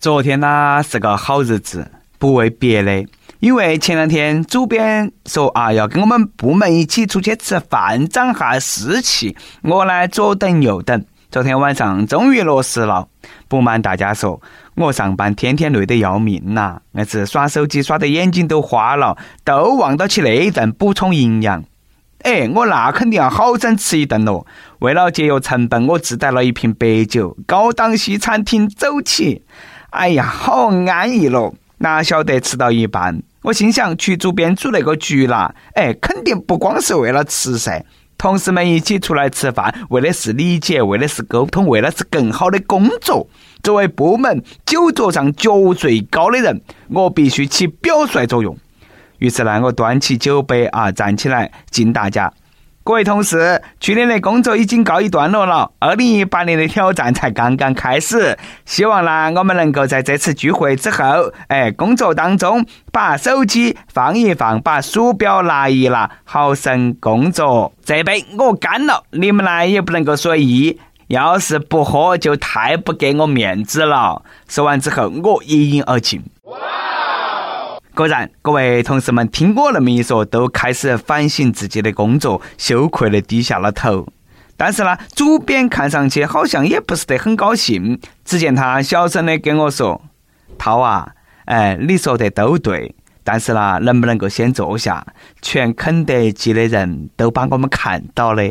昨天呢是个好日子，不为别的，因为前两天主编说啊要跟我们部门一起出去吃饭，长下士气。我呢左等右等，昨天晚上终于落实了。不瞒大家说，我上班天天累得要命呐，那是耍手机耍得眼睛都花了，都忘到起那一顿补充营养。哎，我那肯定要好生吃一顿喽。为了节约成本，我自带了一瓶白酒，高档西餐厅走起。哎呀，好安逸咯！哪晓得吃到一半，我心想去主编组那个局啦。哎，肯定不光是为了吃噻，同事们一起出来吃饭，为的是理解，为的是沟通，为的是更好的工作。作为部门酒桌上脚最高的人，我必须起表率作用。于是呢，我端起酒杯啊，站起来敬大家。各位同事，去年的工作已经告一段落了，二零一八年的挑战才刚刚开始。希望呢，我们能够在这次聚会之后，哎，工作当中把手机放一放，把鼠标拿一拿，好生工作。这杯我干了，你们呢也不能够随意，要是不喝就太不给我面子了。说完之后，我一饮而尽。果然，各位同事们听我那么一说，都开始反省自己的工作，羞愧的低下了头。但是呢，主编看上去好像也不是得很高兴。只见他小声的跟我说：“涛啊，哎，你说的都对，但是呢，能不能够先坐下？全肯德基的人都把我们看到了。”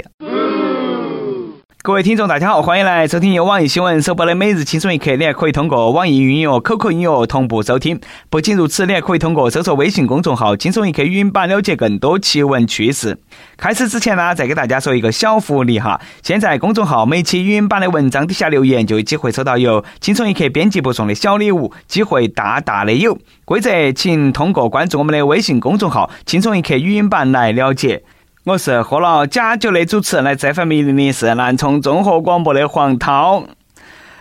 各位听众，大家好，欢迎来收听由网易新闻首播的每日轻松一刻。你还可以通过网易云音乐、QQ 音乐同步收听。不仅如此，你还可以通过搜索微信公众号“轻松一刻”语音版了解更多奇闻趣事。开始之前呢，再给大家说一个小福利哈。现在公众号每期语音版的文章底下留言，就有机会收到由轻松一刻编辑部送的小礼物，机会大大的有。规则请通过关注我们的微信公众号“轻松一刻”语音版来了解。我是喝了假酒的主持人，来这份命令的是南充综合广播的黄涛。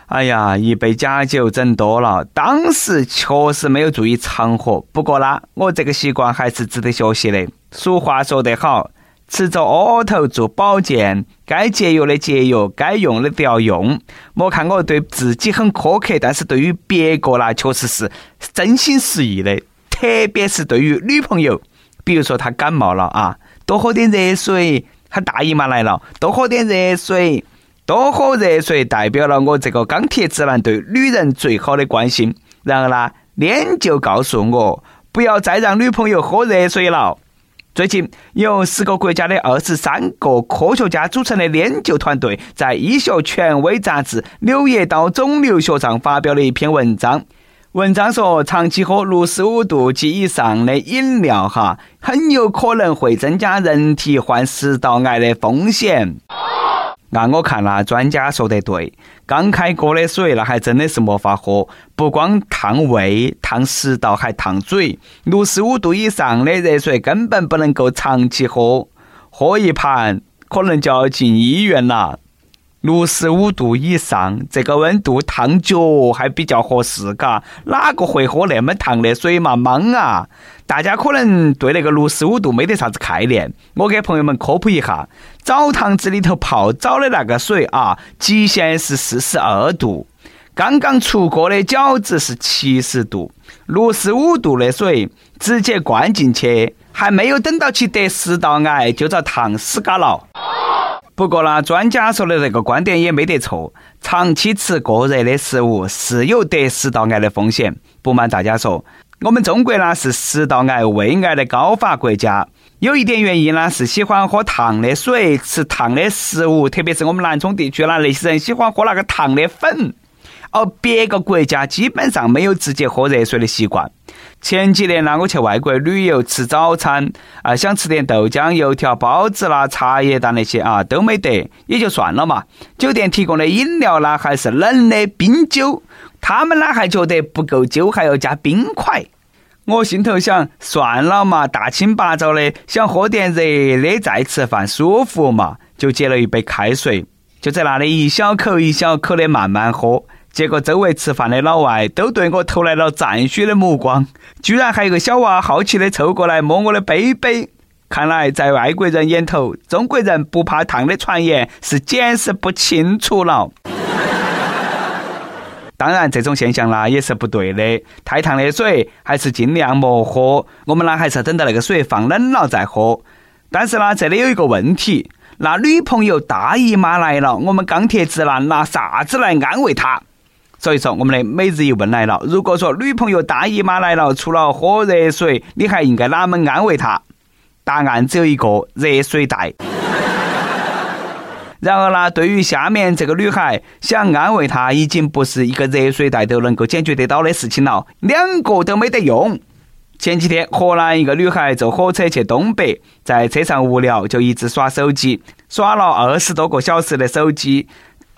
哎呀，一杯假酒整多了，当时确实没有注意场合。不过呢，我这个习惯还是值得学习的。俗话说得好，吃着窝窝头做保健，该节约的节约，该用的都要用。莫看我对自己很苛刻，但是对于别个呢，确实是真心实意的。特别是对于女朋友，比如说她感冒了啊。多喝点热水，他大姨妈来了，多喝点热水，多喝热水代表了我这个钢铁直男对女人最好的关心。然而呢，研究告诉我，不要再让女朋友喝热水了。最近，由十个国家的二十三个科学家组成的研究团队，在医学权威杂志《柳叶刀肿瘤学》上发表了一篇文章。文章说，长期喝六十五度及以上的饮料，哈，很有可能会增加人体患食道癌的风险。按我看啦，专家说得对，刚开锅的水那还真的是没法喝，不光烫胃、烫食道，还烫嘴。六十五度以上的热水根本不能够长期喝，喝一盘可能就要进医院了。六十五度以上，这个温度烫脚还比较合适，嘎？哪个会喝那么烫的水嘛？莽啊！大家可能对那个六十五度没得啥子概念，我给朋友们科普一下：澡堂子里头泡澡的那个水啊，极限是四十二度；刚刚出锅的饺子是七十度。六十五度的水直接灌进去，还没有等到其得食道癌，就遭烫死嘎了。不过呢，专家说的这个观点也没得错。长期吃过热的食物是有得食道癌的风险。不瞒大家说，我们中国呢是食道癌、胃癌的高发国家。有一点原因呢是喜欢喝烫的水、吃烫的食物，特别是我们南充地区呢，那些人喜欢喝那个烫的粉。而别个国家基本上没有直接喝热水的习惯。前几年呢，我去外国旅游吃早餐啊，想吃点豆浆、油条、包子啦、茶叶蛋那些啊，都没得，也就算了嘛。酒店提供的饮料呢，还是冷的冰酒，他们呢还觉得不够酒，还要加冰块。我心头想，算了嘛，大清八早的，想喝点热的再吃饭舒服嘛，就接了一杯开水，就在那里一小口一小口的慢慢喝。结果周围吃饭的老外都对我投来了赞许的目光，居然还有个小娃好奇的凑过来摸我的杯杯。看来在外国人眼头，中国人不怕烫的传言是解释不清楚了。当然，这种现象啦也是不对的。太烫的水还是尽量莫喝，我们呢还是等到那个水放冷了再喝。但是呢，这里有一个问题，那女朋友大姨妈来了，我们钢铁直男拿啥子来安慰她？所以说，我们的每日一问来了：如果说女朋友大姨妈来了，除了喝热水，你还应该哪门安慰她？答案只有一个：热水袋。然而呢，对于下面这个女孩，想安慰她，已经不是一个热水袋都能够解决得到的事情了，两个都没得用。前几天，河南一个女孩坐火车去东北，在车上无聊，就一直耍手机，耍了二十多个小时的手机，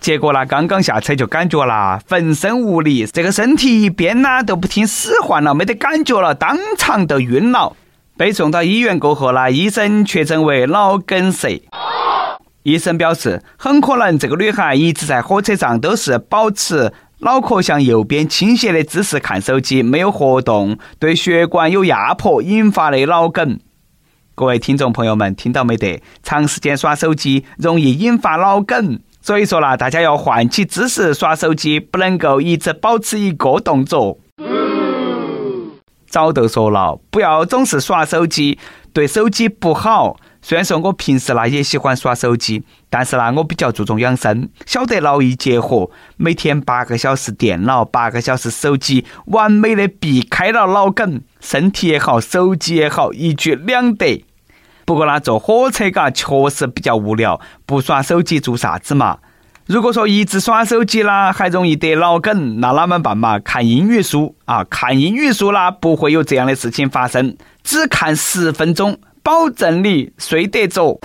结果呢，刚刚下车就感觉啦浑身无力，这个身体一边呢都不听使唤了，没得感觉了，当场就晕了。被送到医院过后呢，医生确诊为脑梗塞。医生表示，很可能这个女孩一直在火车上都是保持脑壳向右边倾斜的姿势看手机，没有活动，对血管有压迫引发的脑梗。各位听众朋友们，听到没得？长时间耍手机容易引发脑梗，所以说啦，大家要换起姿势耍手机，不能够一直保持一个动作。早都说了，不要总是耍手机，对手机不好。虽然说我平时呢也喜欢耍手机，但是呢我比较注重养生，晓得劳逸结合，每天八个小时电脑，八个小时手机，完美的避开了脑梗，身体也好，手机也好，一举两得。不过呢，坐火车嘎确实比较无聊，不耍手机做啥子嘛？如果说一直耍手机啦，还容易得脑梗，那哪么办嘛？看英语书啊，看英语书啦，不会有这样的事情发生，只看十分钟。保证你睡得着。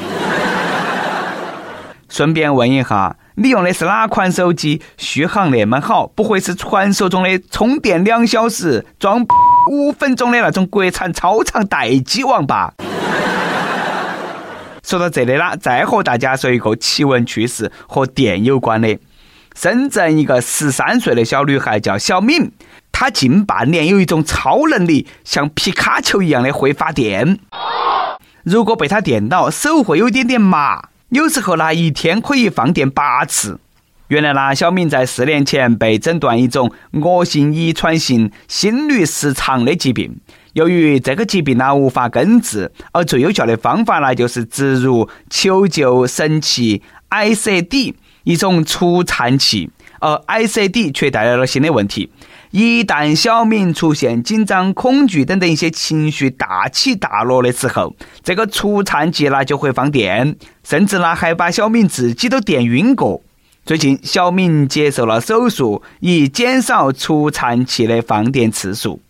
顺便问一下，你用的是哪款手机？续航那么好，不会是传说中的充电两小时、装五分钟的那种国产超长待机王吧？说到这里啦，再和大家说一个奇闻趣事，和电有关的。深圳一个十三岁的小女孩叫小敏，她近半年有一种超能力，像皮卡丘一样的会发电。如果被她电到，手会有点点麻。有时候呢，一天可以放电八次。原来呢，小敏在四年前被诊断一种恶性遗传性心律失常的疾病。由于这个疾病呢无法根治，而最有效的方法呢就是植入求救神器 ICD 一种除颤器，而 ICD 却带来了新的问题。一旦小敏出现紧张、恐惧等等一些情绪大起大落的时候，这个除颤剂呢就会放电，甚至呢还把小敏自己都电晕过。最近，小敏接受了手术，以减少除颤器的放电次数。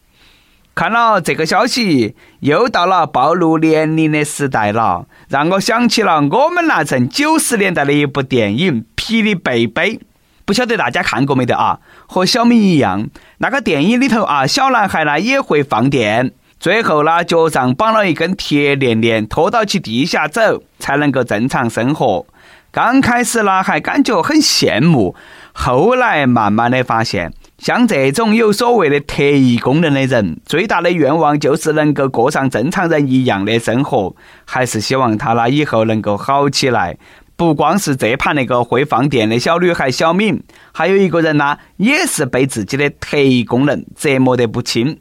看了这个消息，又到了暴露年龄的时代了，让我想起了我们那阵九十年代的一部电影《霹雳贝贝》。不晓得大家看过没得啊？和小敏一样，那个电影里头啊，小男孩呢也会放电，最后呢脚上绑了一根铁链链，拖到去地下走，才能够正常生活。刚开始呢还感觉很羡慕，后来慢慢的发现，像这种有所谓的特异功能的人，最大的愿望就是能够过上正常人一样的生活，还是希望他呢以后能够好起来。不光是这盘那个会放电的小女孩小敏，还有一个人呢，也是被自己的特异功能折磨得不轻。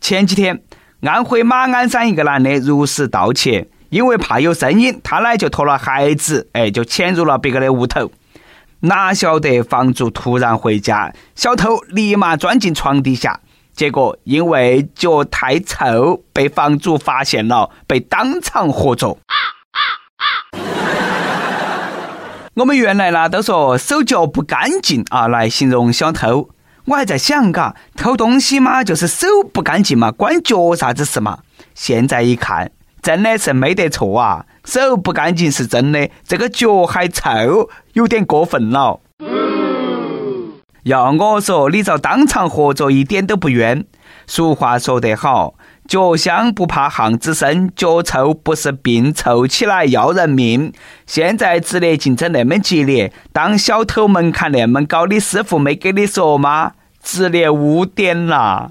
前几天，安徽马鞍山一个男的入室盗窃，因为怕有声音，他呢就拖了孩子，哎，就潜入了别个的屋头。哪晓得房主突然回家，小偷立马钻进床底下，结果因为脚太臭，被房主发现了，被当场活捉。我们原来呢都说手脚不干净啊来形容小偷，我还在想嘎，偷东西嘛就是手不干净嘛，关脚啥子事嘛？现在一看，真的是没得错啊，手不干净是真的，这个脚还臭，有点过分了。要我说，你遭当场活捉一点都不冤。俗话说得好。脚香不怕巷子深，脚臭不是病，臭起来要人命。现在职业竞争那么激烈，当小偷门槛那么高，你师傅没给你说吗？职业污点啦！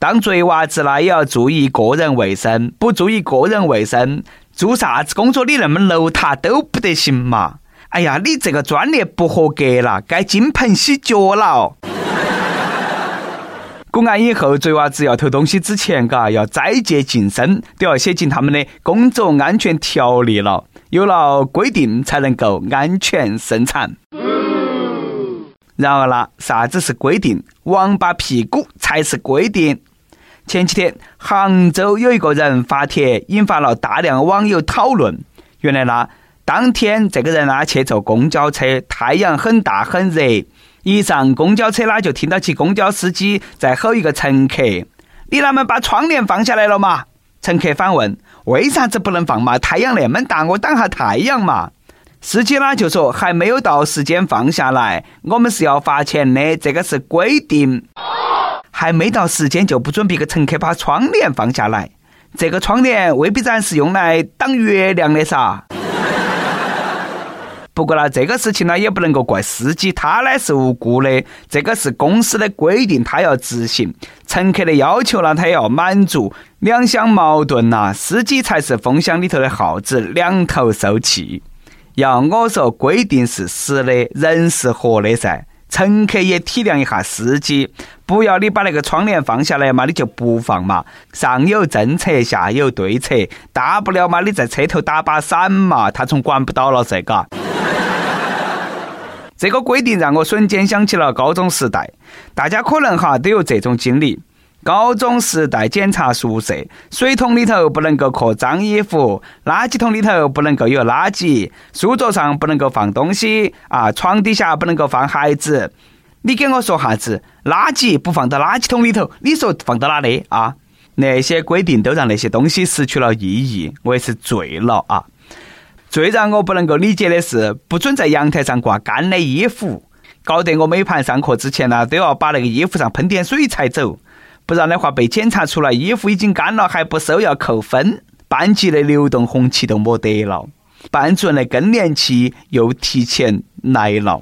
当贼娃子啦，也要注意个人卫生，不注意个人卫生，做啥子工作你那么邋遢都不得行嘛！哎呀，你这个专业不合格了，该金盆洗脚了。公安以后，贼娃子要偷东西之前，嘎要斋戒净身，都要写进他们的工作安全条例了。有了规定，才能够安全生产。然而啦，啥子是规定？王八屁股才是规定。前几天，杭州有一个人发帖，引发了大量网友讨论。原来呢，当天这个人呢去坐公交车，太阳很大很热，一上公交车呢就听到起公交司机在吼一个乘客：“你那么把窗帘放下来了吗？”乘客反问：“为啥子不能放嘛？太阳那么大，我挡下太阳嘛。”司机呢就说：“还没有到时间放下来，我们是要罚钱的，这个是规定。还没到时间就不准别个乘客把窗帘放下来，这个窗帘未必咱是用来挡月亮的噻。”不过呢，这个事情呢也不能够怪司机，他呢是无辜的，这个是公司的规定，他要执行；乘客的要求呢，他也要满足，两相矛盾呐，司机才是风箱里头的耗子，两头受气。要我说，规定是死的，人是活的噻，乘客也体谅一下司机，不要你把那个窗帘放下来嘛，你就不放嘛，上有政策，下有对策，大不了嘛，你在车头打把伞嘛，他从管不到了这个。这个规定让我瞬间想起了高中时代，大家可能哈都有这种经历。高中时代检查宿舍，水桶里头不能够刻脏衣服，垃圾桶里头不能够有垃圾，书桌上不能够放东西啊，床底下不能够放孩子。你给我说哈子，垃圾不放到垃圾桶里头，你说放到哪里啊？那些规定都让那些东西失去了意义，我也是醉了啊！最让我不能够理解的是，不准在阳台上挂干的衣服，搞得我每盘上课之前呢，都要把那个衣服上喷点水才走，不然的话被检查出来衣服已经干了还不收要扣分，班级的流动红旗都没得了，班主任的更年期又提前来了。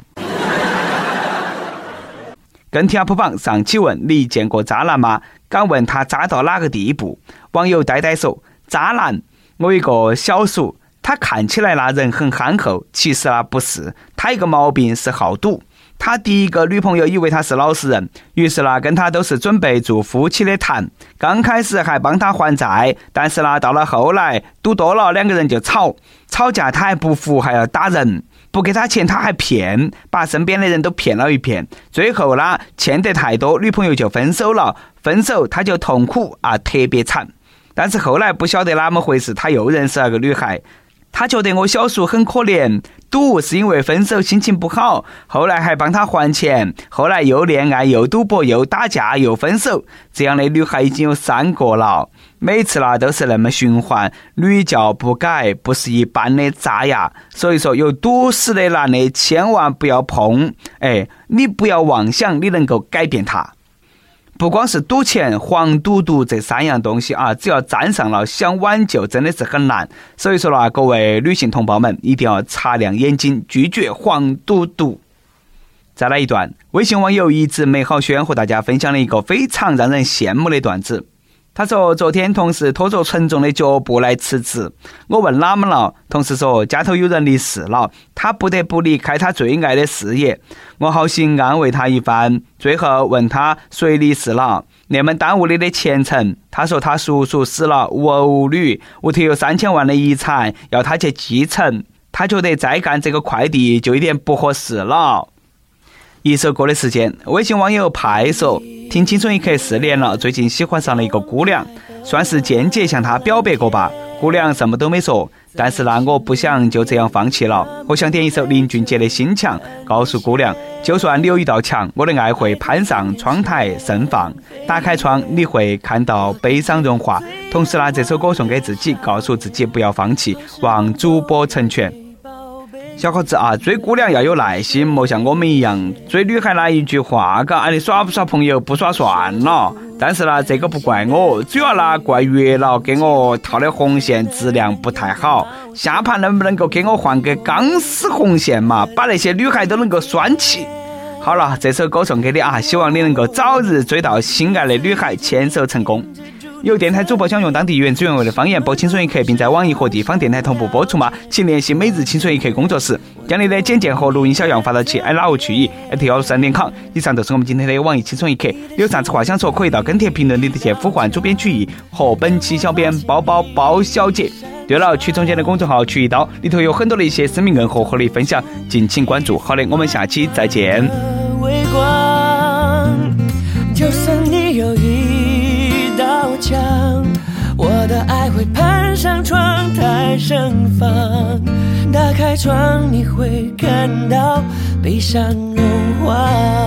跟帖普榜上期问你见过渣男吗？敢问他渣到哪个地步？网友呆呆说：渣男，我一个小叔。他看起来那人很憨厚，其实啊不是，他一个毛病是好赌。他第一个女朋友以为他是老实人，于是呢跟他都是准备做夫妻的谈。刚开始还帮他还债，但是呢到了后来赌多了，两个人就吵，吵架他还不服，还要打人，不给他钱他还骗，把身边的人都骗了一遍。最后呢欠得太多，女朋友就分手了。分手他就痛苦啊，特别惨。但是后来不晓得哪么回事，他又认识了个女孩。他觉得我小叔很可怜，赌是因为分手心情不好，后来还帮他还钱，后来又恋爱又赌博又打架又分手，这样的女孩已经有三个了，每次啦都是那么循环，屡教不改，不是一般的渣呀。所以说有赌死的男的千万不要碰，哎，你不要妄想你能够改变他。不光是赌钱、黄赌毒这三样东西啊，只要沾上了，想挽救真的是很难。所以说啦，各位女性同胞们，一定要擦亮眼睛，拒绝黄赌毒。再来一段，微信网友一直美好轩和大家分享了一个非常让人羡慕的段子。他说：“昨天同事拖着沉重的脚步来辞职，我问哪么了？同事说家头有人离世了，他不得不离开他最爱的事业。我好心安慰他一番，最后问他谁离世了，那么耽误你的前程？他说他叔叔死了，无儿无女，屋头有三千万的遗产要他去继承，他觉得再干这个快递就有点不合适了。”一首歌的时间，微信网友派说：“听青春一刻四年了，最近喜欢上了一个姑娘，算是间接向她表白过吧。姑娘什么都没说，但是那我不想就这样放弃了。我想点一首林俊杰的《心墙》，告诉姑娘，就算你有一道墙，我的爱会攀上窗台盛放。打开窗，你会看到悲伤融化。同时呢这首歌送给自己，告诉自己不要放弃，望主播成全。”小伙子啊，追姑娘要有耐心，莫像我们一样追女孩那一句话，嘎，哎，你耍不耍朋友不耍算了。但是呢，这个不怪我，主要呢怪月老给我套的红线质量不太好。下盘能不能够给我换个钢丝红线嘛，把那些女孩都能够拴起。好了，这首歌送给你啊，希望你能够早日追到心爱的女孩，牵手成功。有电台主播想用当地原汁原味的方言播《青春一刻》，并在网易和地方电台同步播出吗？请联系每日《青春一刻》工作室，将你的简介和录音小样发到其 i love 曲艺 at 幺三点 com。以上就是我们今天的网易《青春一刻》，有啥子话想说，可以到跟帖评论里头去呼唤主编曲艺和本期小编包包包小姐。对了，曲总监的公众号“曲一刀”里头有很多的一些生命硬货和你分享，敬请关注。好的，我们下期再见。微光，就算墙，我的爱会攀上窗台盛放。打开窗，你会看到悲伤融化。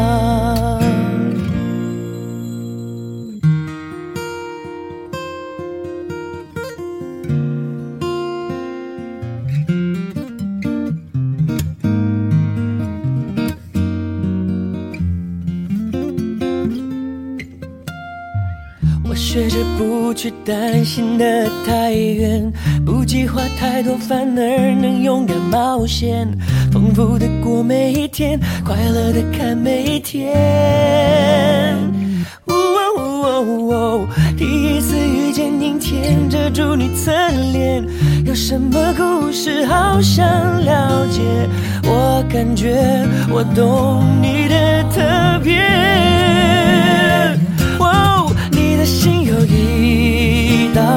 不去担心的太远，不计划太多，反而能勇敢冒险，丰富的过每一天，快乐的看每一天。第一次遇见阴天，遮住你侧脸，有什么故事好想了解？我感觉我懂你的特别。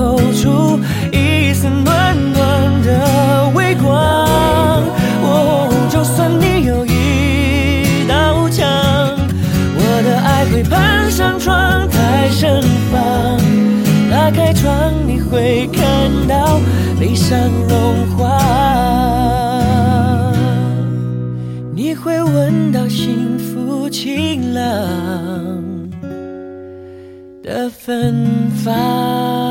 透出一丝暖暖的微光。就算你有一道墙，我的爱会攀上窗台盛放。打开窗，你会看到悲伤融化。你会闻到幸福晴朗的芬芳。